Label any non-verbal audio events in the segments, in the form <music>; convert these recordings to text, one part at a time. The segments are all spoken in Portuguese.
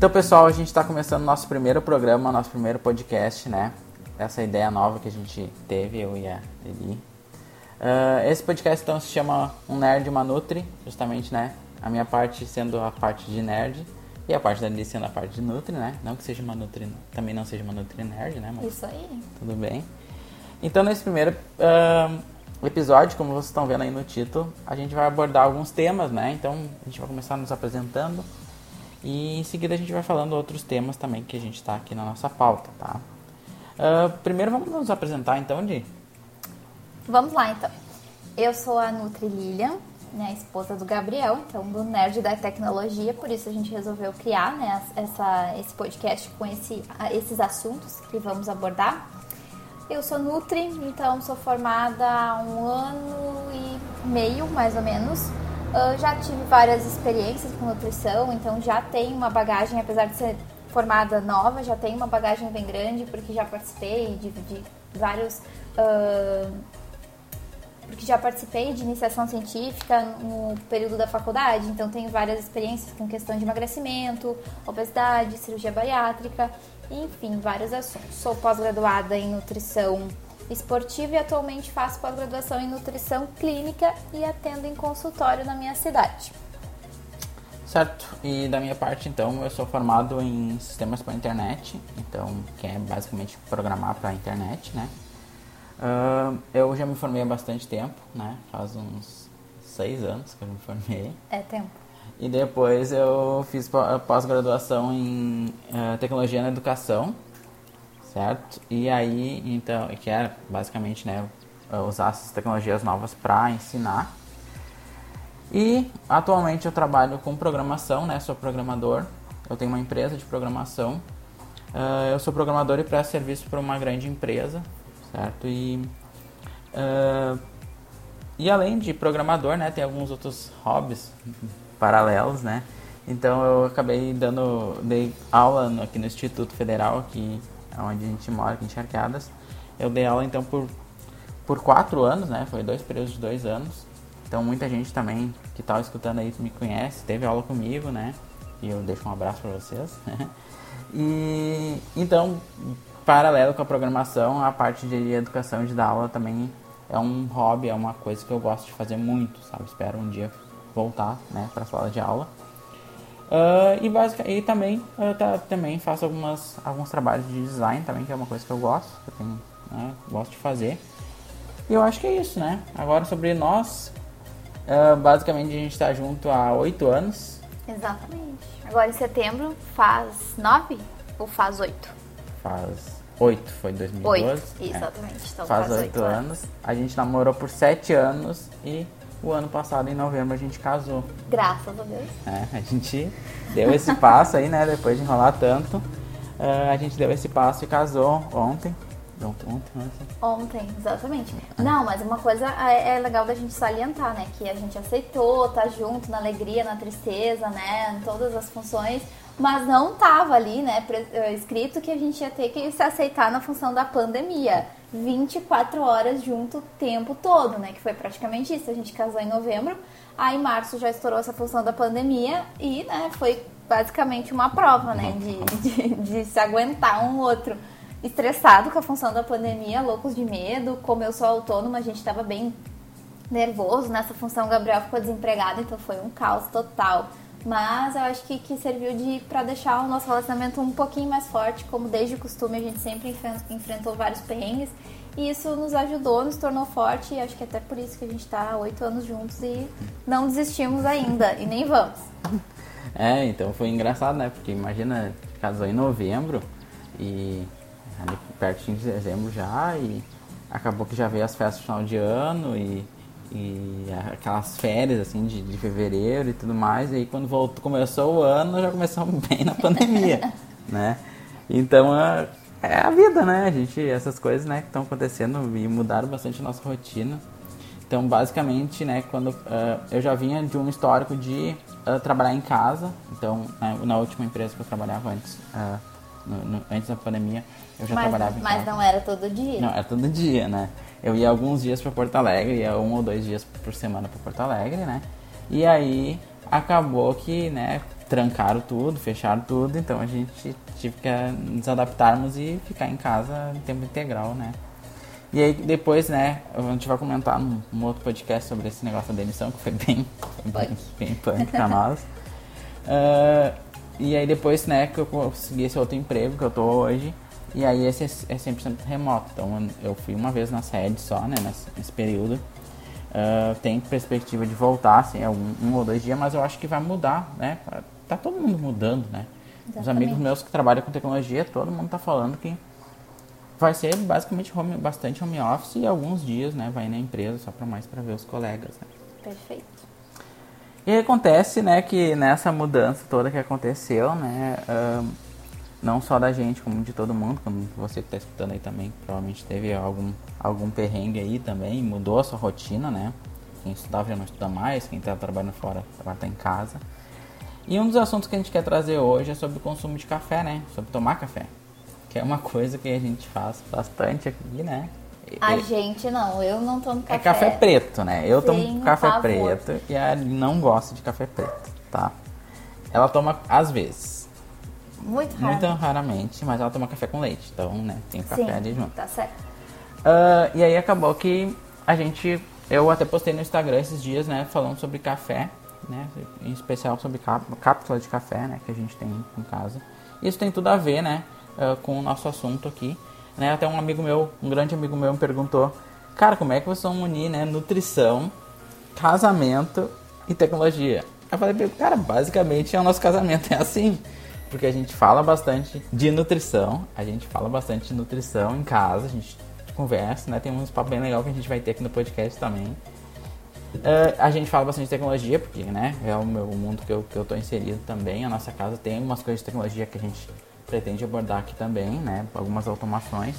Então, pessoal, a gente está começando nosso primeiro programa, nosso primeiro podcast, né? Essa ideia nova que a gente teve, eu e a Eli. Uh, esse podcast, então, se chama Um Nerd e uma Nutri, justamente, né? A minha parte sendo a parte de nerd e a parte da Eli sendo a parte de Nutri, né? Não que seja uma Nutri, também não seja uma Nutri nerd, né? Mas Isso aí. Tudo bem. Então, nesse primeiro uh, episódio, como vocês estão vendo aí no título, a gente vai abordar alguns temas, né? Então, a gente vai começar nos apresentando e em seguida a gente vai falando outros temas também que a gente está aqui na nossa pauta, tá? Uh, primeiro vamos nos apresentar então, Di? Vamos lá então. Eu sou a Nutri Lilian, né, esposa do Gabriel, então do Nerd da Tecnologia, por isso a gente resolveu criar né, essa, esse podcast com esse, esses assuntos que vamos abordar. Eu sou Nutri, então sou formada há um ano e meio, mais ou menos, Uh, já tive várias experiências com nutrição, então já tenho uma bagagem, apesar de ser formada nova, já tenho uma bagagem bem grande, porque já participei de, de vários. Uh, porque já participei de iniciação científica no período da faculdade, então tenho várias experiências com questão de emagrecimento, obesidade, cirurgia bariátrica, enfim, vários assuntos. Sou pós-graduada em nutrição esportiva e atualmente faço pós-graduação em nutrição clínica e atendo em consultório na minha cidade. Certo, e da minha parte então eu sou formado em sistemas para internet, então que é basicamente programar para a internet, né? Uh, eu já me formei há bastante tempo, né? Faz uns seis anos que eu me formei. É tempo. E depois eu fiz pós-graduação em uh, tecnologia na educação, certo? E aí, então, que era basicamente, né, usar essas tecnologias novas para ensinar. E atualmente eu trabalho com programação, né? Sou programador. Eu tenho uma empresa de programação. Uh, eu sou programador e presto serviço para uma grande empresa, certo? E uh, e além de programador, né, tem alguns outros hobbies paralelos, né? Então eu acabei dando dei aula no, aqui no Instituto Federal aqui onde a gente mora, aqui em Charqueadas. Eu dei aula então por, por quatro anos, né? Foi dois períodos de dois anos. Então muita gente também que estava escutando aí me conhece, teve aula comigo, né? E eu deixo um abraço para vocês. <laughs> e então, paralelo com a programação, a parte de educação de dar aula também é um hobby, é uma coisa que eu gosto de fazer muito, sabe? Espero um dia voltar, né, para a sala de aula. Uh, e, basic, e também eu tá, também faço algumas, alguns trabalhos de design também, que é uma coisa que eu gosto, que eu tenho, né, gosto de fazer. E eu acho que é isso, né? Agora sobre nós, uh, basicamente a gente está junto há oito anos. Exatamente. Agora em setembro faz nove ou faz oito? Faz oito, foi 2012. Oito, é. exatamente. É. Então faz oito anos. anos. A gente namorou por sete anos e o ano passado, em novembro, a gente casou. Graças a Deus. É, a gente deu esse passo aí, né? Depois de enrolar tanto. Uh, a gente deu esse passo e casou ontem. Ontem, ontem. Ontem, exatamente. É. Não, mas uma coisa é, é legal da gente salientar, né? Que a gente aceitou, tá junto na alegria, na tristeza, né? Em todas as funções mas não tava ali, né, eh, escrito que a gente ia ter que se aceitar na função da pandemia. 24 horas junto o tempo todo, né? Que foi praticamente isso. A gente casou em novembro, aí em março já estourou essa função da pandemia e, né, foi basicamente uma prova, né? De, de, de se aguentar um outro estressado com a função da pandemia, loucos de medo. Como eu sou autônoma, a gente estava bem nervoso nessa função. O Gabriel ficou desempregado, então foi um caos total. Mas eu acho que, que serviu de para deixar o nosso relacionamento um pouquinho mais forte, como desde o costume a gente sempre enfrentou vários perrengues. E isso nos ajudou, nos tornou forte, e acho que até por isso que a gente está oito anos juntos e não desistimos ainda, e nem vamos. <laughs> É, então foi engraçado, né? Porque imagina, casou em novembro e ali pertinho de dezembro já, e acabou que já veio as festas de final de ano e e aquelas férias assim de, de fevereiro e tudo mais. E aí quando voltou, começou o ano, já começamos <laughs> bem na pandemia, <laughs> né? Então é, é a vida, né? A gente, essas coisas né, que estão acontecendo e mudaram bastante a nossa rotina. Então, basicamente, né, quando uh, eu já vinha de um histórico de uh, trabalhar em casa, então uh, na última empresa que eu trabalhava antes, no, no, antes da pandemia, eu já mas, trabalhava em mas casa. Mas não era todo dia? Não, era todo dia, né? Eu ia alguns dias para Porto Alegre, ia um ou dois dias por semana para Porto Alegre, né? E aí acabou que, né, trancaram tudo, fecharam tudo, então a gente tive que nos adaptarmos e ficar em casa em tempo integral, né? E aí depois, né, a gente vai comentar num, num outro podcast sobre esse negócio da demissão, que foi bem, <laughs> bem, bem punk pra nós. Uh, <laughs> e aí depois, né, que eu consegui esse outro emprego que eu tô hoje, e aí esse é 100% remoto. Então eu fui uma vez na sede só, né, nesse, nesse período. Uh, tem perspectiva de voltar, assim, um, um ou dois dias, mas eu acho que vai mudar, né? Tá todo mundo mudando, né? Exatamente. Os amigos meus que trabalham com tecnologia, todo mundo tá falando que vai ser basicamente home, bastante home office e alguns dias, né, vai na empresa só para mais para ver os colegas, né? Perfeito. E acontece, né, que nessa mudança toda que aconteceu, né, não só da gente, como de todo mundo, como você que está escutando aí também, provavelmente teve algum, algum perrengue aí também, mudou a sua rotina, né? Quem estudava já não estuda mais, quem está trabalhando fora agora está em casa. E um dos assuntos que a gente quer trazer hoje é sobre o consumo de café, né? Sobre tomar café que é uma coisa que a gente faz bastante aqui, né? A gente não, eu não tomo café. É café preto, né? Eu tomo café favor. preto e a não gosta de café preto, tá? Ela toma às vezes. Muito raramente. Muito raramente, mas ela toma café com leite, então, né? Tem café Sim, ali junto. Tá certo. Uh, e aí acabou que a gente. Eu até postei no Instagram esses dias, né? Falando sobre café, né? Em especial sobre cápsula de café, né? Que a gente tem em casa. Isso tem tudo a ver, né? uh, com o nosso assunto aqui. Né? Até um amigo meu, um grande amigo meu, me perguntou: Cara, como é que vocês vão unir né, nutrição, casamento e tecnologia? Eu falei, cara, basicamente é o nosso casamento, é assim. Porque a gente fala bastante de nutrição, a gente fala bastante de nutrição em casa, a gente conversa, né? Tem uns papos bem legal que a gente vai ter aqui no podcast também. Uh, a gente fala bastante de tecnologia, porque né, é o meu mundo que eu, que eu tô inserido também. A nossa casa tem algumas coisas de tecnologia que a gente pretende abordar aqui também, né? Algumas automações.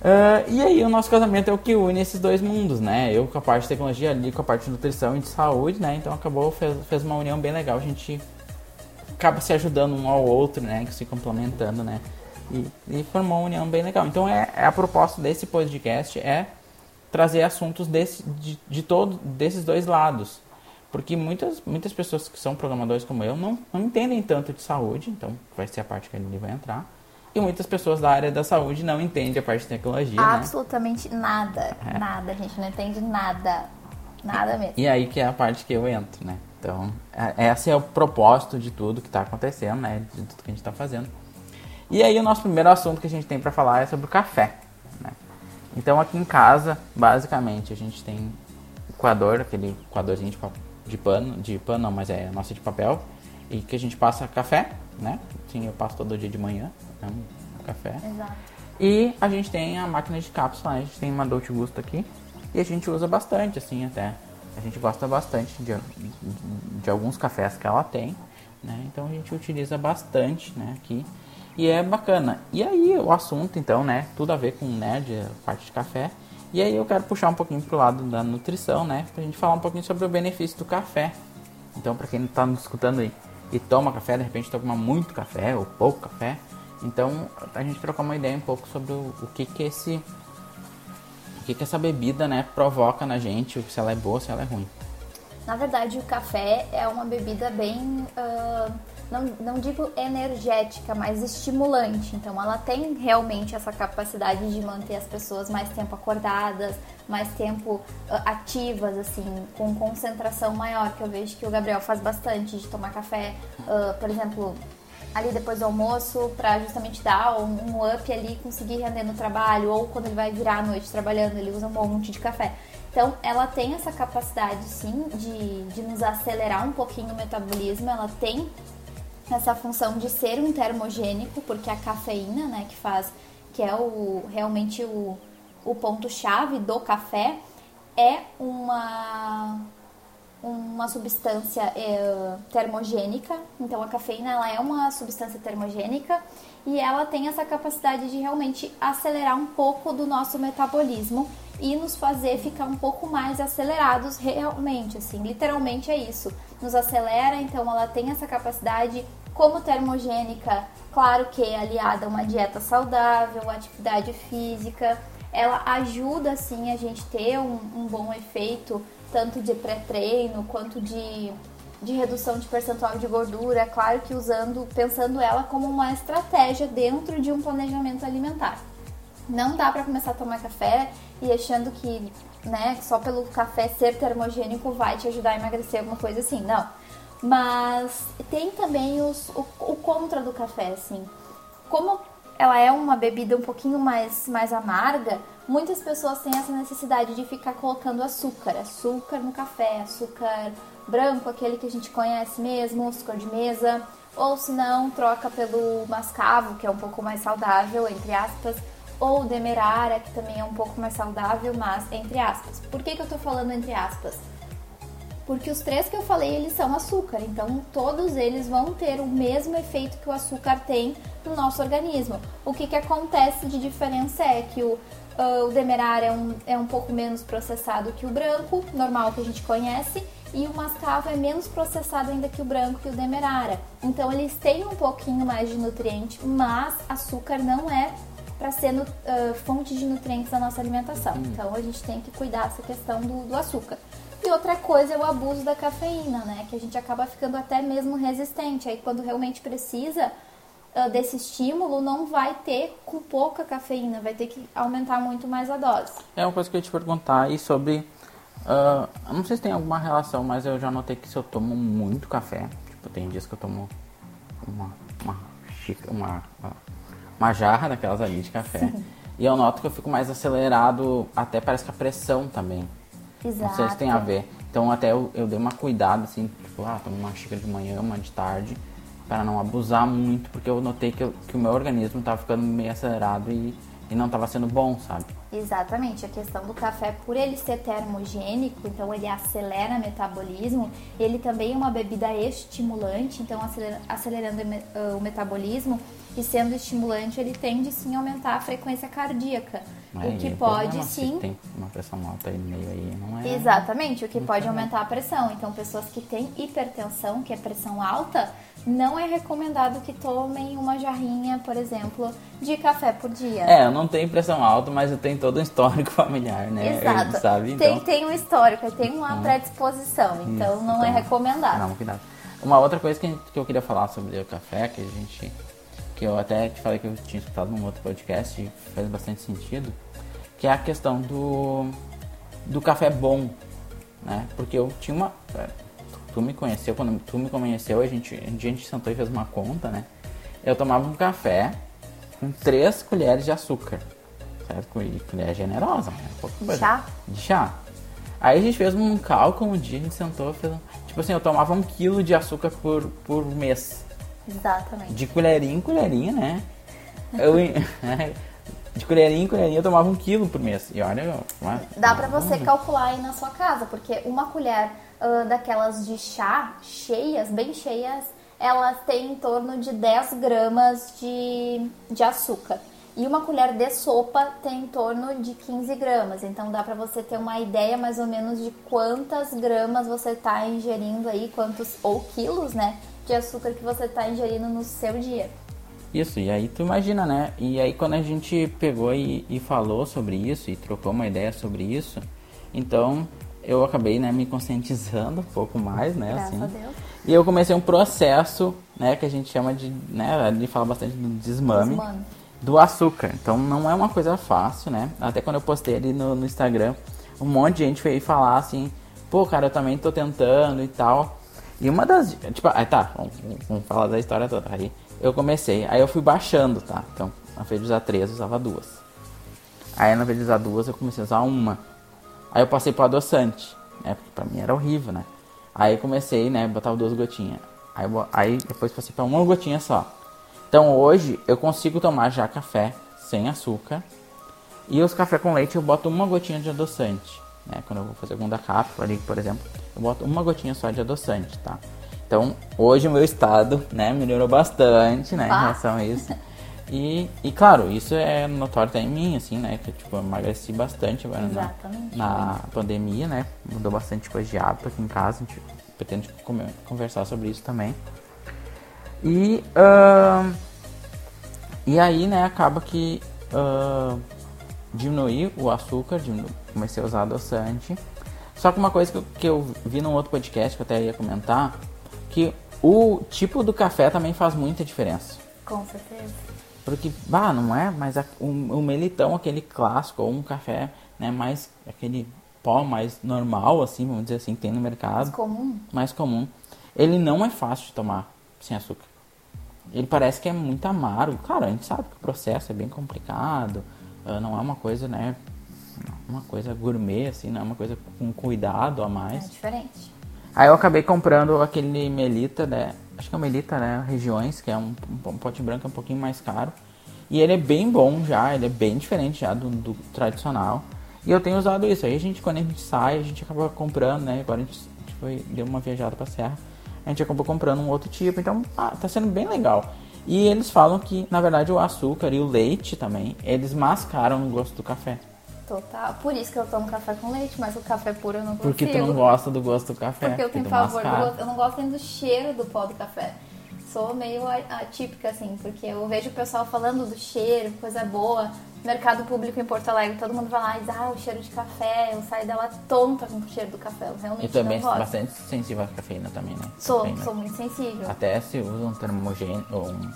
Uh, e aí o nosso casamento é o que une esses dois mundos, né? Eu com a parte de tecnologia ali, com a parte de nutrição e de saúde, né? Então acabou, fez, fez uma união bem legal. A gente acaba se ajudando um ao outro, né? Se complementando, né? E, e formou uma união bem legal. Então é, é, a proposta desse podcast é trazer assuntos desse, de, de todo, desses dois lados. Porque muitas, muitas pessoas que são programadores como eu não, não entendem tanto de saúde, então vai ser a parte que ele vai entrar. E muitas pessoas da área da saúde não entendem a parte de tecnologia. Né? Absolutamente né? nada. É. Nada, a gente não entende nada. Nada mesmo. E aí que é a parte que eu entro, né? Então, é, esse é o propósito de tudo que está acontecendo, né? De tudo que a gente está fazendo. E aí o nosso primeiro assunto que a gente tem para falar é sobre o café. Né? Então aqui em casa, basicamente, a gente tem o coador, aquele coadorzinho de de pano, de pano não, mas é nossa de papel, e que a gente passa café, né? Sim, eu passo todo dia de manhã, né? café. Exato. E a gente tem a máquina de cápsula, a gente tem uma Dolce Gusto aqui, e a gente usa bastante, assim, até. A gente gosta bastante de, de, alguns cafés que ela tem, né? Então a gente utiliza bastante, né, aqui. E é bacana. E aí o assunto, então, né, tudo a ver com nerd, parte de café. E aí eu quero puxar um pouquinho pro lado da nutrição, né? Pra gente falar um pouquinho sobre o benefício do café. Então, para quem não tá nos escutando aí e toma café, de repente toma muito café ou pouco café, então a gente trocar uma ideia um pouco sobre o, o que que esse o que que essa bebida, né, provoca na gente, se ela é boa, se ela é ruim. Na verdade, o café é uma bebida bem uh não, não digo energética, mas estimulante. Então, ela tem realmente essa capacidade de manter as pessoas mais tempo acordadas, mais tempo uh, ativas, assim, com concentração maior, que eu vejo que o Gabriel faz bastante de tomar café, uh, por exemplo, ali depois do almoço, para justamente dar um, um up ali, conseguir render no trabalho, ou quando ele vai virar a noite trabalhando, ele usa um monte de café. Então, ela tem essa capacidade, sim, de, de nos acelerar um pouquinho o metabolismo, ela tem essa função de ser um termogênico, porque a cafeína, né, que faz, que é o realmente o, o ponto chave do café, é uma uma substância é, termogênica. Então a cafeína ela é uma substância termogênica e ela tem essa capacidade de realmente acelerar um pouco do nosso metabolismo e nos fazer ficar um pouco mais acelerados realmente, assim, literalmente é isso. Nos acelera, então ela tem essa capacidade como termogênica, claro que aliada a uma dieta saudável, atividade física, ela ajuda assim a gente ter um, um bom efeito tanto de pré-treino quanto de de redução de percentual de gordura, é claro que usando, pensando ela como uma estratégia dentro de um planejamento alimentar. Não dá para começar a tomar café e achando que, né, só pelo café ser termogênico vai te ajudar a emagrecer, alguma coisa assim. Não. Mas tem também os, o, o contra do café, assim. Como ela é uma bebida um pouquinho mais, mais amarga, muitas pessoas têm essa necessidade de ficar colocando açúcar. Açúcar no café, açúcar branco, aquele que a gente conhece mesmo, açúcar de mesa. Ou se não, troca pelo mascavo, que é um pouco mais saudável, entre aspas. Ou demerara, que também é um pouco mais saudável, mas entre aspas. Por que, que eu tô falando entre aspas? Porque os três que eu falei, eles são açúcar, então todos eles vão ter o mesmo efeito que o açúcar tem no nosso organismo. O que, que acontece de diferença é que o, uh, o demerara é um, é um pouco menos processado que o branco, normal que a gente conhece, e o mascavo é menos processado ainda que o branco e o demerara. Então eles têm um pouquinho mais de nutriente, mas açúcar não é para ser uh, fonte de nutrientes da nossa alimentação. Uhum. Então a gente tem que cuidar dessa questão do, do açúcar. E outra coisa é o abuso da cafeína, né? Que a gente acaba ficando até mesmo resistente. Aí quando realmente precisa uh, desse estímulo, não vai ter com pouca cafeína, vai ter que aumentar muito mais a dose. É uma coisa que eu ia te perguntar aí sobre. Uh, não sei se tem alguma relação, mas eu já notei que se eu tomo muito café, tipo, tem dias que eu tomo uma, uma, uma, uma jarra daquelas ali de café. Sim. E eu noto que eu fico mais acelerado, até parece que a pressão também. Exato. Não sei se tem a ver. Então até eu, eu dei uma cuidado, assim, tipo, ah, tomo uma xícara de manhã, uma de tarde, para não abusar muito, porque eu notei que, eu, que o meu organismo estava ficando meio acelerado e, e não estava sendo bom, sabe? Exatamente, a questão do café, por ele ser termogênico, então ele acelera o metabolismo, ele também é uma bebida estimulante, então acelerando o metabolismo e sendo estimulante, ele tende sim a aumentar a frequência cardíaca. É, o que pode sim. Tem uma pressão alta aí no meio aí, não é? Exatamente, o que pode aumentar a pressão. Então, pessoas que têm hipertensão, que é pressão alta, não é recomendado que tomem uma jarrinha, por exemplo, de café por dia. É, eu não tenho pressão alta, mas eu tenho todo um histórico <laughs> familiar, né? Exato. sabe? Então... Tem, tem um histórico, tem uma hum. predisposição, então Isso, não é então, é recomendado. Não, cuidado. Uma outra coisa que, que eu queria falar sobre o café, que a gente. que eu até te falei que eu tinha escutado num outro podcast e faz bastante sentido, que é a questão do, do café bom, né? Porque eu tinha uma. Tu me conheceu, quando tu me conheceu, a gente, a gente sentou e fez uma conta, né? Eu tomava um café com três colheres de açúcar, certo? E colher generosa, né? Um chá? De chá. Aí a gente fez um cálculo um dia, a gente sentou e fez um, Tipo assim, eu tomava um quilo de açúcar por, por mês. Exatamente. De colherinha em colherinha, né? Eu, <laughs> de colherinha em colherinha eu tomava um quilo por mês. E olha, uma, dá para você calcular aí na sua casa, porque uma colher uh, daquelas de chá cheias, bem cheias, elas têm em torno de 10 gramas de, de açúcar. E uma colher de sopa tem em torno de 15 gramas. Então dá para você ter uma ideia mais ou menos de quantas gramas você está ingerindo aí, quantos ou quilos, né, de açúcar que você está ingerindo no seu dia. Isso, e aí tu imagina, né? E aí quando a gente pegou e, e falou sobre isso e trocou uma ideia sobre isso, então eu acabei né, me conscientizando um pouco mais, né? Graças assim. a Deus. E eu comecei um processo, né, que a gente chama de, né, ele fala bastante do desmame, desmame, do açúcar. Então não é uma coisa fácil, né? Até quando eu postei ali no, no Instagram, um monte de gente veio falar assim, pô, cara, eu também tô tentando e tal. E uma das. Tipo, aí tá, vamos, vamos falar da história toda. Aí eu comecei, aí eu fui baixando, tá? Então, ao invés de usar três, eu usava duas. Aí, ao invés de usar duas, eu comecei a usar uma. Aí eu passei pro adoçante, né? Porque pra mim era horrível, né? Aí comecei, né? Botava duas gotinhas. Aí, aí depois passei pra uma gotinha só. Então hoje eu consigo tomar já café sem açúcar. E os café com leite eu boto uma gotinha de adoçante. Né? Quando eu vou fazer algum da cápsula ali, por exemplo, eu boto uma gotinha só de adoçante, tá? Então, hoje o meu estado, né, melhorou bastante, né, em relação a isso. <laughs> E, e claro, isso é notório até em mim, assim, né, que tipo, eu emagreci bastante agora na, na, pandemia, né, mudou bastante coisa de hábito aqui em casa, a gente pretende conversar sobre isso também. E, uh, e aí, né, acaba que uh, diminuí o açúcar, diminu comecei a usar adoçante. Só que uma coisa que eu, que eu vi num outro podcast que eu até ia comentar, que o tipo do café também faz muita diferença. Com certeza. Porque, bah, não é, mas o, o melitão, aquele clássico, ou um café, né, mais, aquele pó mais normal, assim, vamos dizer assim, que tem no mercado. Mais comum. Mais comum. Ele não é fácil de tomar sem açúcar. Ele parece que é muito amargo. Claro, a gente sabe que o processo é bem complicado, ah, não é uma coisa, né, uma coisa gourmet, assim, não é uma coisa com cuidado a mais. É diferente. Aí eu acabei comprando aquele Melita, né? Acho que é o Melita, né? Regiões, que é um, um pote branco um pouquinho mais caro. E ele é bem bom já, ele é bem diferente já do, do, tradicional. E eu tenho usado isso. Aí a gente, quando a gente sai, a gente acaba comprando, né? Agora a gente, a gente foi, deu uma viajada pra serra. A gente acabou comprando um outro tipo. Então, ah, tá sendo bem legal. E eles falam que, na verdade, o açúcar e o leite também, eles mascaram o gosto do café. Total. Por isso que eu tomo café com leite, mas o café puro eu não consigo. Porque tu não gosta do gosto do café. Porque eu tenho favor do gosto. Eu não gosto nem do cheiro do pó do café. Sou meio atípica, assim, porque eu vejo o pessoal falando do cheiro, coisa boa. Mercado público em Porto Alegre, todo mundo vai lá e diz, ah, o cheiro de café, eu saio dela tonta com o cheiro do café. Eu realmente e também não gosto. bastante sensível à cafeína também, né? Sou, cafeína. sou muito sensível. Até se usa um termogênico, um,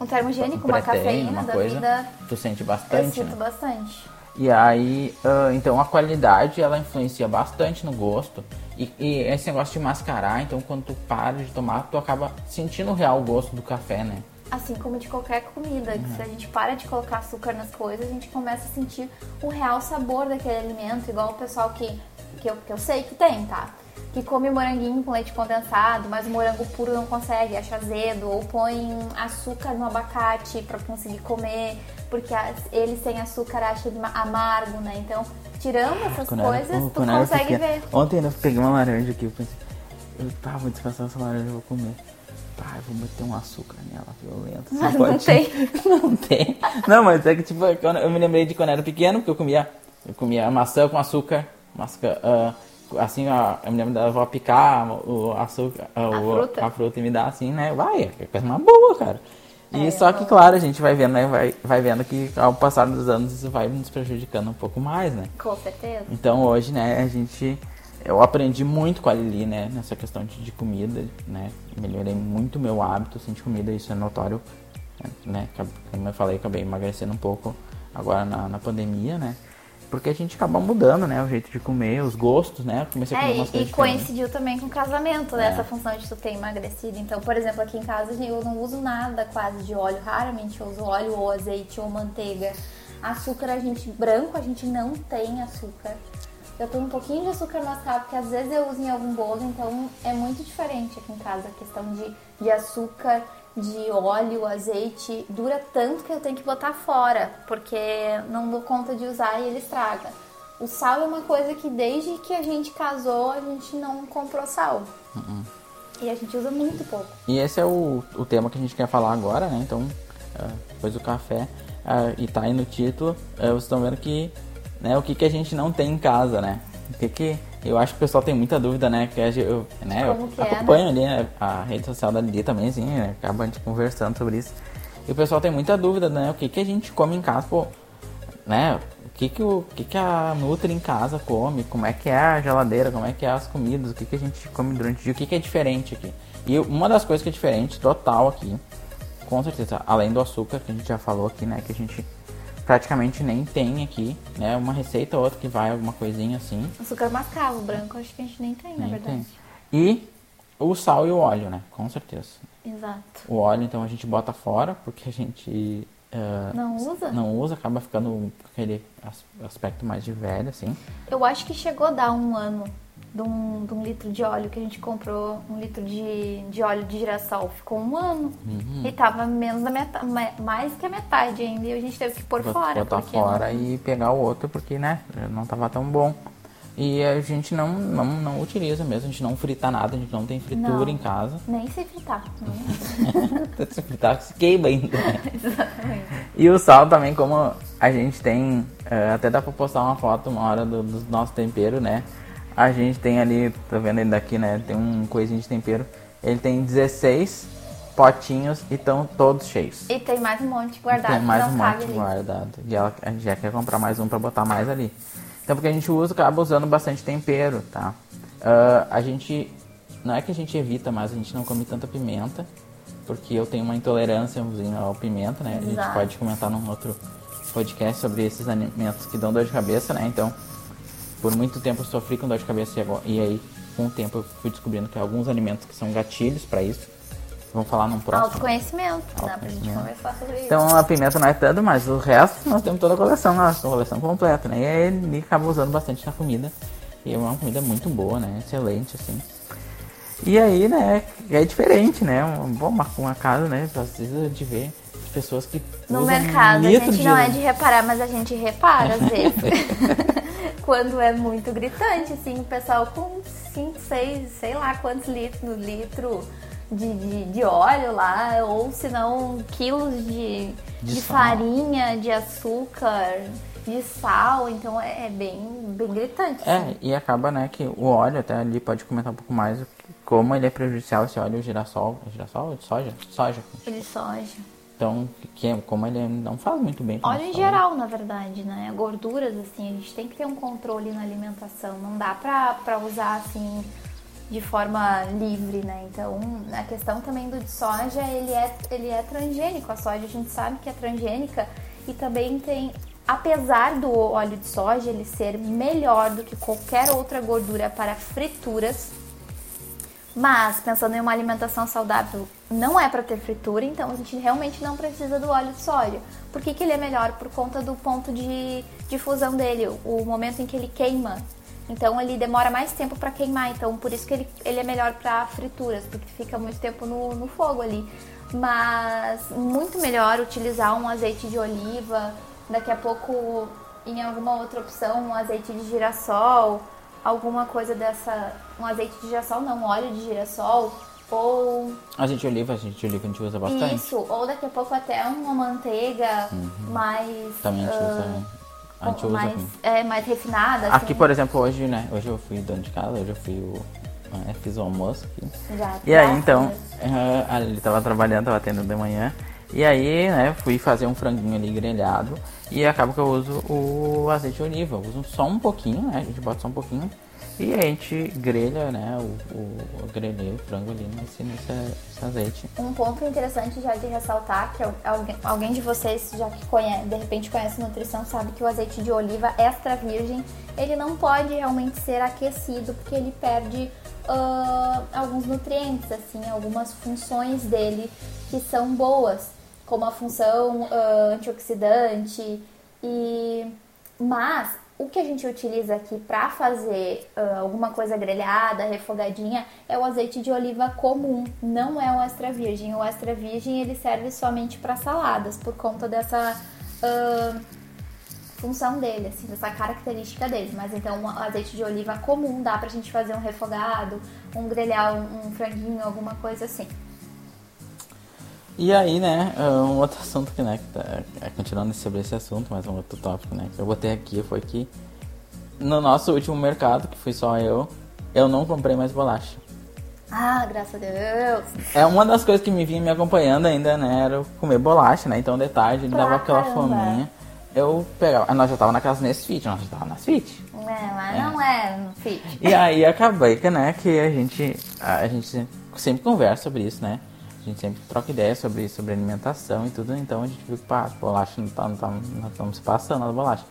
um termogênico, um uma cafeína uma da coisa, vida. Tu sente bastante, Eu sinto né? bastante. E aí, uh, então a qualidade ela influencia bastante no gosto. E, e, esse negócio de mascarar, então quando tu para de tomar, tu acaba sentindo o real gosto do café, né? Assim como de qualquer comida, que se a gente para de colocar açúcar nas coisas, a gente começa a sentir o real sabor daquele alimento, igual o pessoal que, que, eu, que eu sei que tem, tá? Que come moranguinho com leite condensado, mas o morango puro não consegue, acha azedo, ou põe açúcar no abacate para conseguir comer, porque ele sem açúcar acha amargo, né? Então, tirando essas quando coisas, era, tu consegue ver. Ontem eu peguei uma laranja aqui, eu pensei, eu tava vou descansar essa laranja, eu vou comer. Pai, vou meter um açúcar nela, violento. Mas não tem. <laughs> não tem. Não, mas é que tipo, eu me lembrei de quando eu era pequeno, porque eu comia, eu comia maçã com açúcar, maçã, uh, assim, a, eu me lembro da avó picar o açúcar, a, o, fruta. a fruta e me dar assim, né? Vai, é coisa mais boa, cara. E é, só que, claro, a gente vai vendo, né? Vai, vai vendo que ao passar dos anos isso vai nos prejudicando um pouco mais, né? Com certeza. Então hoje, né, a gente. Eu aprendi muito com a Lili, né? Nessa questão de, de comida, né? Melhorei muito meu hábito assim, de comida, isso é notório, né? Como eu falei, acabei emagrecendo um pouco agora na, na pandemia, né? Porque a gente acaba mudando, né? O jeito de comer, os gostos, né? Comecei a comer é, umas e, e coincidiu também com o casamento, né? É. Essa função de tu ter emagrecido. Então, por exemplo, aqui em casa eu não uso nada quase de óleo. Raramente eu uso óleo ou azeite ou manteiga. Açúcar a gente, branco, a gente não tem açúcar. Eu tenho um pouquinho de açúcar mascavo, porque às vezes eu uso em algum bolo, então é muito diferente aqui em casa a questão de, de açúcar de óleo, azeite, dura tanto que eu tenho que botar fora, porque não dou conta de usar e ele estraga. O sal é uma coisa que desde que a gente casou, a gente não comprou sal. Uhum. E a gente usa muito pouco. E esse é o, o tema que a gente quer falar agora, né? Então, uh, depois do café, uh, e tá aí no título, uh, vocês estão vendo que, né, o que, que a gente não tem em casa, né? O que que eu acho que o pessoal tem muita dúvida, né? Que eu, né, eu acompanho é, né? ali a rede social da Lili também, assim, né? acaba a gente conversando sobre isso. E o pessoal tem muita dúvida, né? O que, que a gente come em casa, pô, né? O que que, o, o que que a Nutri em casa come? Como é que é a geladeira? Como é que é as comidas? O que que a gente come durante o dia? O que que é diferente aqui? E uma das coisas que é diferente, total aqui, com certeza, além do açúcar, que a gente já falou aqui, né? Que a gente praticamente nem tem aqui, né? Uma receita ou outra que vai alguma coisinha assim. Açúcar mascavo, branco, acho que a gente nem tem, nem na verdade. Tem. E o sal e o óleo, né? Com certeza. Exato. O óleo, então, a gente bota fora, porque a gente... Uh, não usa? Não usa, acaba ficando aquele aspecto mais de velho, assim. Eu acho que chegou a dar um ano de um, de um, litro de óleo que a gente comprou, um litro de, de óleo de girassol. Ficou um ano. Uhum. E tava menos da metade, mais que a metade ainda. E a gente teve que pôr Vou fora. Botar fora não... e pegar o outro, porque, né, não tava tão bom. E a gente não, não, não utiliza mesmo, a gente não frita nada, a gente não tem fritura não, em casa. Nem sei fritar. <laughs> se fritar, se queima ainda. <laughs> Exatamente. E o sal também, como a gente tem, até dá pra postar uma foto uma hora do, do nosso tempero, né? A gente tem ali, tá vendo ele daqui, né? Tem um coisinho de tempero. Ele tem 16 potinhos e estão todos cheios. E tem mais um monte guardado. E tem mais um monte guardado. E ela, já quer comprar mais um para botar mais ali. Então, porque a gente usa, acaba usando bastante tempero, tá? Uh, a gente não é que a gente evita, mas a gente não come tanta pimenta, porque eu tenho uma intolerância ao pimenta, né? A gente Exato. pode comentar num outro podcast sobre esses alimentos que dão dor de cabeça, né? Então, por muito tempo eu sofri com dor de cabeça e, agora, e aí, com o tempo, eu fui descobrindo que há alguns alimentos que são gatilhos para isso. Vamos falar num próximo. Autoconhecimento, dá pra gente Autoconhecimento. conversar sobre isso. Então a pimenta não é tanto, mas o resto nós temos toda a coleção, a coleção completa, né? E aí ele acaba usando bastante na comida. E é uma comida muito boa, né? Excelente, assim. E aí, né, é diferente, né? Uma, bom, uma, uma casa, né? Precisa de ver as pessoas que No mercado, a gente não é de reparar, mas a gente repara às <laughs> vezes. Quando é muito gritante, assim, o pessoal com 5, 6, sei lá quantos litros no litro de, de, de óleo lá, ou se não, quilos de, De de, farinha, de açúcar, de sal, então é, é bem, bem gritante. É, assim. e acaba, né, que o óleo, até ali pode comentar um pouco mais como ele é prejudicial, esse óleo girassol. É girassol ou de soja? Soja. De soja. Então, que é, como ele não faz muito bem Óleo em geral, na verdade, né? Gorduras, assim, a gente tem que ter um controle na alimentação. Não dá pra, pra usar, assim, de forma livre, né? Então, a questão também do de soja, ele é, ele é transgênico. A soja a gente sabe que é transgênica e também tem... Apesar do óleo de soja ele ser melhor do que qualquer outra gordura para frituras, mas pensando em uma alimentação saudável, não é para ter fritura, então a gente realmente não precisa do óleo de soja. Por que, que ele é melhor? Por conta do ponto de difusão dele, o momento em que ele queima. Então ele demora mais tempo para queimar, então por isso que ele, ele é melhor para frituras, porque fica muito tempo no, no fogo ali. Mas muito melhor utilizar um azeite de oliva, daqui a pouco em alguma outra opção, um azeite de girassol, alguma coisa dessa, um azeite de girassol, não, um óleo de girassol, ou Azeite de oliva, azeite de oliva a gente usa bastante. isso, ou daqui a pouco até uma manteiga mais Uhum. Também a gente ah, usa. A gente usa. mais, é, mais refinada. Aqui, assim. por exemplo, hoje, né? Hoje eu fui dono de casa, hoje eu fui o. é, fiz o almoço aqui. Já, E aí então, a eh, ele tava trabalhando, tava tendo de manhã. E aí, né, fui fazer um franguinho ali grelhado. E acaba que eu uso o azeite de oliva. Eu uso só um pouquinho, né? A gente bota só um pouquinho. E a gente grelha, né? O, o, eu grelhei o frango ali nesse, nesse, azeite. Um ponto interessante já de ressaltar, que al- alguém, alguém de vocês, já que conhece, de repente conhece nutrição, sabe que o azeite de oliva extra virgem, ele não pode realmente ser aquecido, porque ele perde ah, alguns nutrientes, assim, algumas funções dele que são boas, como a função ah, antioxidante e mas o que a gente utiliza aqui para fazer ah, alguma coisa grelhada, refogadinha, é o azeite de oliva comum, não é o extra virgem. O extra virgem ele serve somente para saladas por conta dessa ah, função dele, assim, dessa característica dele. Mas então o azeite de oliva comum dá pra gente fazer um refogado, um grelhar um, um franguinho, alguma coisa assim. E aí, né, um outro <laughs> assunto que, né, que tá, é, continuando sobre esse assunto, mas um outro tópico, né, que eu botei aqui foi que no nosso último mercado, que fui só eu, eu não comprei mais bolacha. Ah, graças a Deus! É uma das coisas que me vinha me acompanhando ainda, né, era comer bolacha, né, então de tarde ele Pra dava aquela caramba. fominha. Eu pegava, ah, nós já tava naquelas Nesfit, nós já tava nas Fit. É, mas não é no fit. E aí acabei que, né, que a gente, a gente sempre conversa sobre isso, né? A gente sempre troca ideias sobre, sobre alimentação e tudo, então a gente viu que pá, bolacha não tá, não tá, nós estamos passando as bolachas.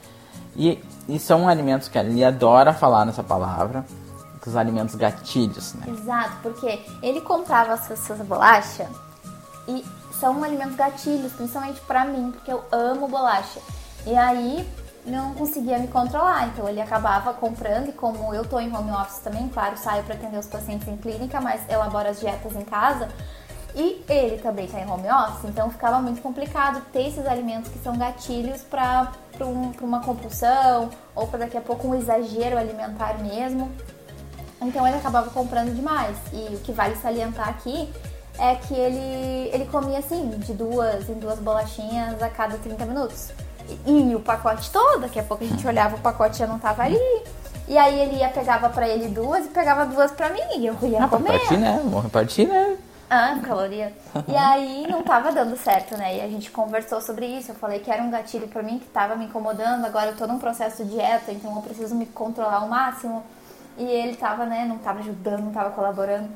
E, e são alimentos que ele adora falar nessa palavra, os alimentos gatilhos, né? Exato, porque ele comprava essas, essas bolachas e são alimentos gatilhos, principalmente pra mim, porque eu amo bolacha. E aí não conseguia me controlar, então ele acabava comprando e como eu tô em home office também, claro, saio pra atender os pacientes em clínica, mas elaboro as dietas em casa. E ele também tá em home office, então ficava muito complicado ter esses alimentos que são gatilhos para um, pra uma compulsão ou para daqui a pouco um exagero alimentar mesmo. Então ele acabava comprando demais. E o que vale salientar aqui é que ele, ele comia assim, de duas em duas bolachinhas a cada 30 minutos. E, e o pacote todo, daqui a pouco a gente olhava, o pacote já não tava ali. E aí ele ia, pegava pra ele duas e pegava duas pra mim. E eu ia Ah, pra comer. né? Vamos repartir, né? Ah, caloria. E <laughs> aí não tava dando certo, né? E a gente conversou sobre isso. Eu falei que era um gatilho pra mim que tava me incomodando. Agora eu tô num processo de dieta, então eu preciso me controlar ao máximo. e ele tava, né, não tava ajudando, não tava colaborando.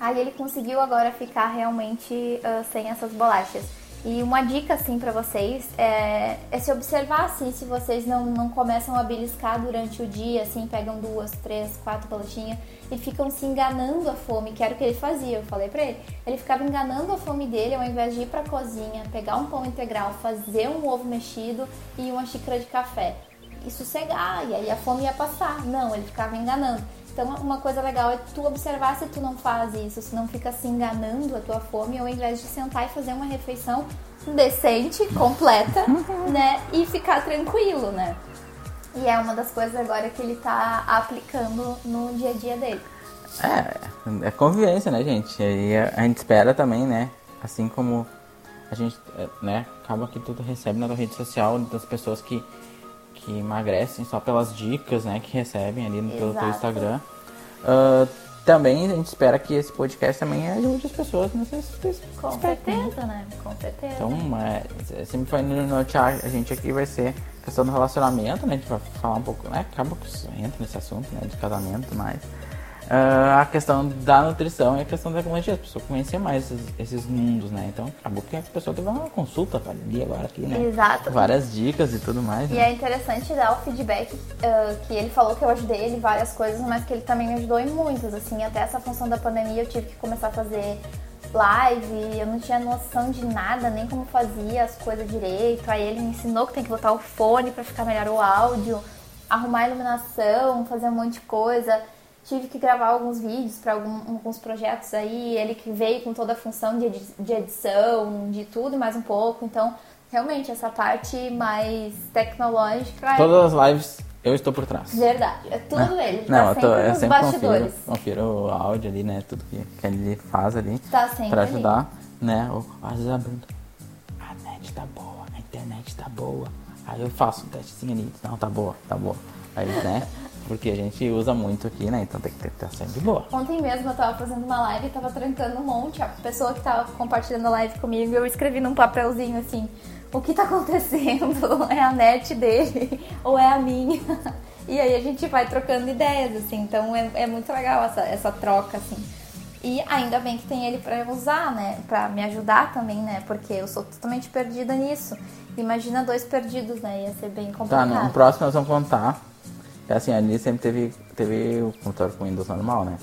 Aí ele conseguiu agora ficar realmente uh, sem essas bolachas. E uma dica assim para vocês é, é, se observar assim, se vocês não, não começam a beliscar durante o dia, assim, pegam duas, três, quatro bolachinhas e ficam se enganando a fome, que era o que ele fazia, eu falei pra ele. Ele ficava enganando a fome dele ao invés de ir pra cozinha, pegar um pão integral, fazer um ovo mexido e uma xícara de café. E sossegar, e aí a fome ia passar. Não, ele ficava enganando. Então, uma coisa legal é tu observar se tu não faz isso, se não fica se enganando a tua fome, ao invés de sentar e fazer uma refeição decente, completa, né? E ficar tranquilo, né? E é uma das coisas agora que ele tá aplicando no dia a dia dele. É, é convivência, né, gente? E a gente espera também, né? Assim como a gente, é, né, acaba que tudo recebe na rede social das pessoas que que emagrecem só pelas dicas né, que recebem ali no, pelo, pelo, Instagram. Uh, também a gente espera que esse podcast também ajude as pessoas nessas Com certeza, né? Com certeza. Então, é, sempre vai nortear a gente aqui vai ser questão do relacionamento, né? A gente vai falar um pouco, né? Acaba que entra nesse assunto, né? De casamento, mas Uh, a questão da nutrição e a questão da tecnologia, as pessoas conhecer mais esses, esses, mundos, né? Então, acabou que a pessoa teve uma consulta para ali agora aqui, né? Exato. Várias dicas e tudo mais. E né? é interessante dar o feedback uh, que ele falou que eu ajudei ele várias coisas, mas que ele também me ajudou em muitas, assim, até essa função da pandemia eu tive que começar a fazer live, eu não tinha noção de nada, nem como fazia as coisas direito. Aí ele me ensinou que tem que botar o fone para ficar melhor o áudio, arrumar a iluminação, fazer um monte de coisa tive que gravar alguns vídeos para alguns projetos aí, ele que veio com toda a função de, de edição, de tudo mais um pouco, então realmente essa parte mais tecnológica. É Todas as lives eu estou por trás. Verdade, é tudo é. ele. Não, tá eu, tô, eu sempre bastidores. confiro, confiro o áudio ali, né? Tudo que, que ele faz ali. Tá sempre Pra ajudar, ali. né? Às vezes abrindo. A net tá boa, a internet tá boa. Aí eu faço um testezinho ali. Não, tá boa, tá boa. Aí, né? Porque a gente usa muito aqui, né? Então tem que estar sempre boa. Ontem mesmo eu tava fazendo uma live e tava trancando um monte. A pessoa que tava compartilhando a live comigo, eu escrevi num papelzinho assim: o que tá acontecendo? <laughs> É a net dele <laughs> ou é a minha? E aí a gente vai trocando ideias, assim. Então é, é muito legal essa, essa troca, assim. E ainda bem que tem ele para usar, né? Para me ajudar também, né? Porque eu sou totalmente perdida nisso. Imagina dois perdidos, né? Ia ser bem complicado. Tá, no próximo nós vamos contar é assim, ali sempre teve, teve o computador com Windows normal, né?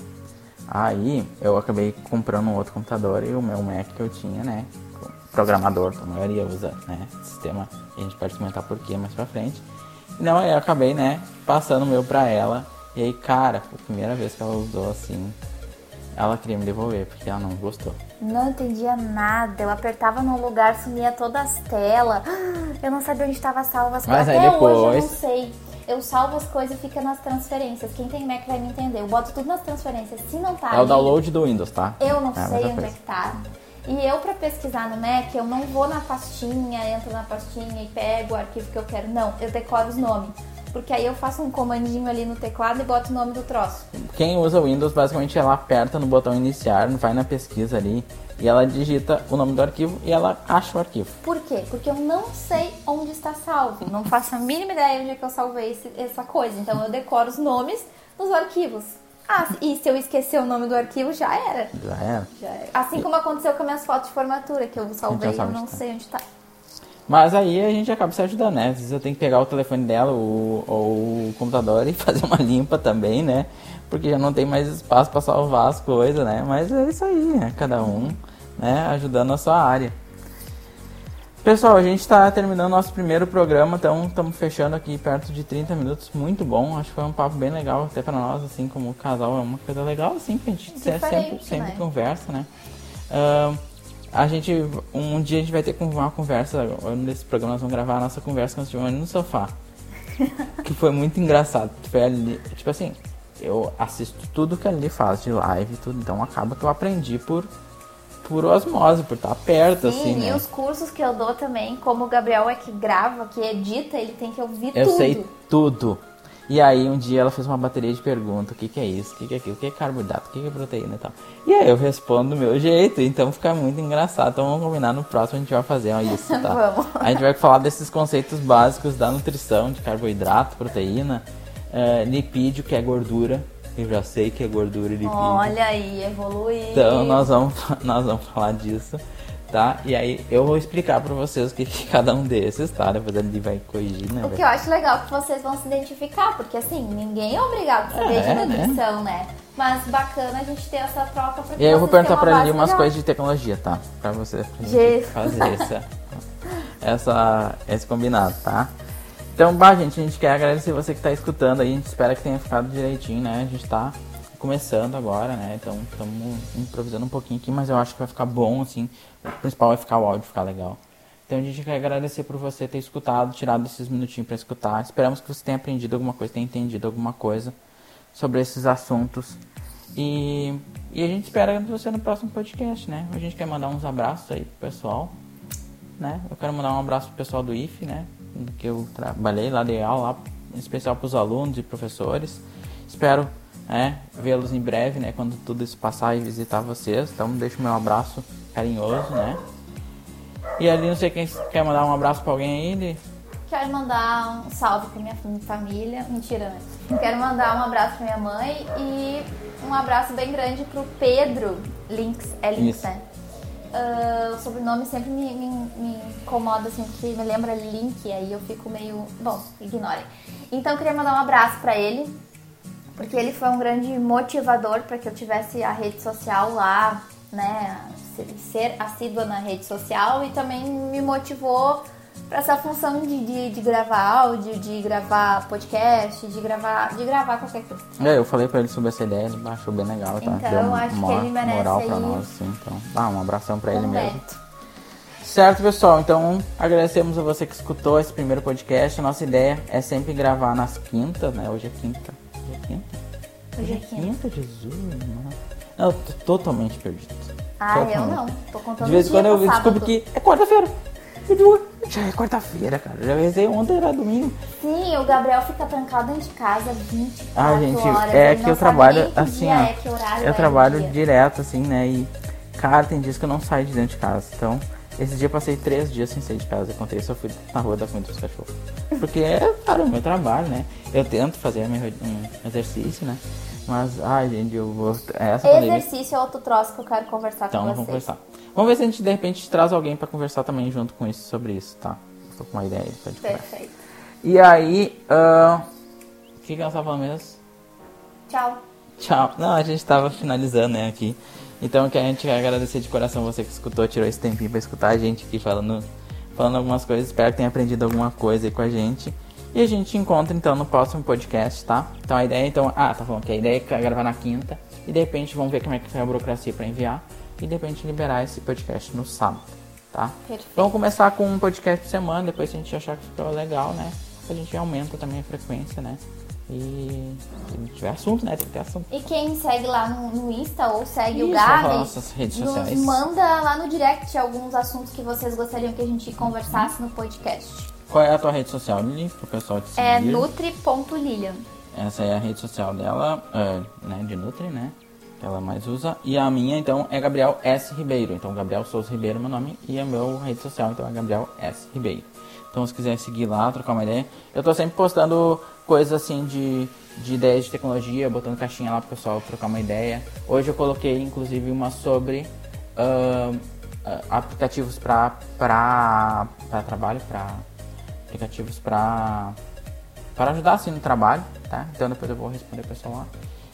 Aí eu acabei comprando um outro computador e o meu Mac que eu tinha, né? Programador, a maioria usa, né? Sistema, e a gente pode comentar por quê mais pra frente. Não, aí eu acabei, né? Passando o meu pra ela. E aí, cara, foi a primeira vez que ela usou assim, ela queria me devolver, porque ela não gostou. Não entendia nada. Eu apertava num lugar, sumia todas as telas. <gasps> Eu não sabia onde estava salva as coisas. Até depois... hoje eu não sei eu salvo as coisas e fica nas transferências. Quem tem Mac vai me entender. Eu boto tudo nas transferências. Se não tá. É ali, o download do Windows, tá? Eu não é, sei onde é que tá. E eu, para pesquisar no Mac, eu não vou na pastinha, entro na pastinha e pego o arquivo que eu quero. Não, eu decoro os nomes. Porque aí eu faço um comandinho ali no teclado e boto o nome do troço. Quem usa o Windows, basicamente ela aperta no botão iniciar, vai na pesquisa ali e ela digita o nome do arquivo e ela acha o arquivo. Por quê? Porque eu não sei onde está salvo. Não faço a mínima ideia onde é que eu salvei esse, essa coisa. Então eu decoro os nomes dos arquivos. Ah, e se eu esquecer o nome do arquivo, já era. Já era. Já era. Assim como aconteceu com as minhas fotos de formatura, que eu salvei e eu não sei onde está. Mas aí a gente acaba se ajudando, né? Às vezes eu tenho que pegar o telefone dela ou, ou o computador e <laughs> fazer uma limpa também, né? Porque já não tem mais espaço para salvar as coisas, né? Mas é isso aí, né? Cada um né, ajudando a sua área. Pessoal, a gente está terminando nosso primeiro programa, então estamos fechando aqui perto de 30 minutos, muito bom, acho que foi um papo bem legal até para nós, assim, como casal, é uma coisa legal, assim, que a gente sempre, sempre né? conversa, né? Uh, a gente, um dia a gente vai ter uma conversa, nesse programa nós vamos gravar a nossa conversa com o no sofá, <laughs> que foi muito engraçado, foi ali, tipo assim, eu assisto tudo que ele faz de live e tudo, então acaba que eu aprendi por por osmose, por estar perto, Sim, assim, e né? os cursos que eu dou também, como o Gabriel é que grava, que edita, ele tem que ouvir eu tudo. Eu sei tudo. E aí um dia ela fez uma bateria de perguntas, o que, que é isso, o que, que é aquilo, o que é carboidrato, o que, que é proteína e tal. E aí eu respondo do meu jeito, então fica muito engraçado. Então vamos combinar no próximo a gente vai fazer isso, tá? <laughs> vamos. A gente vai falar desses conceitos básicos da nutrição, de carboidrato, proteína, uh, lipídio, que é gordura. Eu já sei que é gordura e lipídio. Olha aí, evoluiu. Então nós vamos, nós vamos falar disso, tá? E aí eu vou explicar pra vocês o que <laughs> cada um desses, tá? Depois ele vai corrigir, né? O que eu acho legal é que vocês vão se identificar, porque assim, ninguém é obrigado a saber é, de né? nutrição, né? né? Mas bacana a gente ter essa troca E aí eu vou perguntar pra ele umas coisas de tecnologia, tá? Pra você pra fazer essa, essa, esse combinado, tá? Então, bah, gente, a gente quer agradecer você que está escutando aí. A gente espera que tenha ficado direitinho, né? A gente está começando agora, né? Então, estamos improvisando um pouquinho aqui, mas eu acho que vai ficar bom, assim. O principal é ficar o áudio, ficar legal. Então, a gente quer agradecer por você ter escutado, tirado esses minutinhos para escutar. Esperamos que você tenha aprendido alguma coisa, tenha entendido alguma coisa sobre esses assuntos. E, e a gente espera você no próximo podcast, né? A gente quer mandar uns abraços aí pro pessoal, né? Eu quero mandar um abraço pro pessoal do IF, né? que eu trabalhei lá de aula, em especial para os alunos e professores. Espero né, vê-los em breve, né, quando tudo isso passar e visitar vocês. Então deixo meu abraço carinhoso, né? E ali não sei quem quer mandar um abraço para alguém aí. Quero mandar um salve para minha família. Mentira, né? Quero mandar um abraço para minha mãe e um abraço bem grande pro Pedro Links, é Links, né? Uh, o sobrenome sempre me, me, me, incomoda, assim, porque me lembra Link, aí eu fico meio. Bom, ignorem. Então eu queria mandar um abraço para ele, porque ele foi um grande motivador para que eu tivesse a rede social lá, né? Ser assídua na rede social e também me motivou para essa função de, de, de, gravar áudio, de gravar podcast, de gravar, de gravar qualquer coisa. É, eu falei para ele sobre essa ideia, ele achou bem legal, tá? Então, eu acho que ele merece moral pra nós, sim. Então, ah, um abração para ele mesmo. Certo, pessoal? Então, agradecemos a você que escutou esse primeiro podcast. A nossa ideia é sempre gravar nas quintas, né? Hoje é quinta. Hoje é quinta? É Jesus. Não, eu tô totalmente perdido. Ah, totalmente. eu não. Tô contando De vez em quando eu descubro que é quarta-feira. Já é quarta-feira, cara. Já pensei ontem, era domingo. Sim, o Gabriel fica trancado dentro de casa 24 ah, gente, horas. É que eu trabalho assim, ó. É, eu é trabalho dia. direto, assim, né? E, cara, tem dias que eu não saio de dentro de casa. Então, esse dia eu passei três dias sem sair de casa. Eu contei, só fui na rua dar comida dos cachorros. Porque é, cara, o meu trabalho, né? Eu tento fazer meu, um exercício, né? Mas, ai, gente, eu vou. É essa Exercício é outro troço que eu quero conversar então, com vocês. Então, vamos conversar. Vamos ver se a gente de repente traz alguém para conversar também junto com isso sobre isso, tá? Tô com uma ideia aí. Pode Perfeito. E aí, uh, o que, que nós falando mesmo? Tchau. Tchau. Não, a gente tava finalizando, né, aqui. Então, que a gente quer agradecer de coração você que escutou, tirou esse tempinho para escutar a gente aqui falando, falando algumas coisas. Espero que tenha aprendido alguma coisa aí com a gente. E a gente encontra então no próximo podcast, tá? Então a ideia, então, ah, tá falando que a ideia é gravar na quinta e de repente vamos ver como é que foi a burocracia para enviar e de repente liberar esse podcast no sábado, tá? Perfeito. Vamos começar com um podcast por semana, depois se a gente achar que ficou legal, né? A gente aumenta também a frequência, né? E se tiver assunto, né? Tem que ter assunto. E quem segue lá no, no Insta ou segue Isso, o Gabi, nossas redes sociais. nos manda lá no direct alguns assuntos que vocês gostariam que a gente conversasse no podcast. Qual é a tua rede social, Lili? Pro pessoal te é seguir. É nutri.lilian. Essa é a rede social dela, é, né? De Nutri, né? que ela mais usa. E a minha, então, é Gabriel S. Ribeiro. Então, Gabriel Souza Ribeiro é meu nome. E a meu rede social, então, é Gabriel S. Ribeiro. Então, se quiser seguir lá, trocar uma ideia. Eu tô sempre postando coisas assim de, de ideias de tecnologia, botando caixinha lá pro pessoal trocar uma ideia. Hoje eu coloquei, inclusive, uma sobre uh, uh, aplicativos para trabalho, para aplicativos para para ajudar assim no trabalho, tá? Então depois eu vou responder o pessoal lá.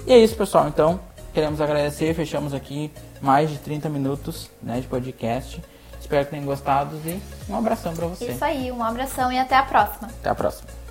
E é isso, pessoal. Então, Queremos agradecer, fechamos aqui mais de 30 minutos né, de podcast. Espero que tenham gostado e um abração para você. Isso aí, um abração e até a próxima. Até a próxima.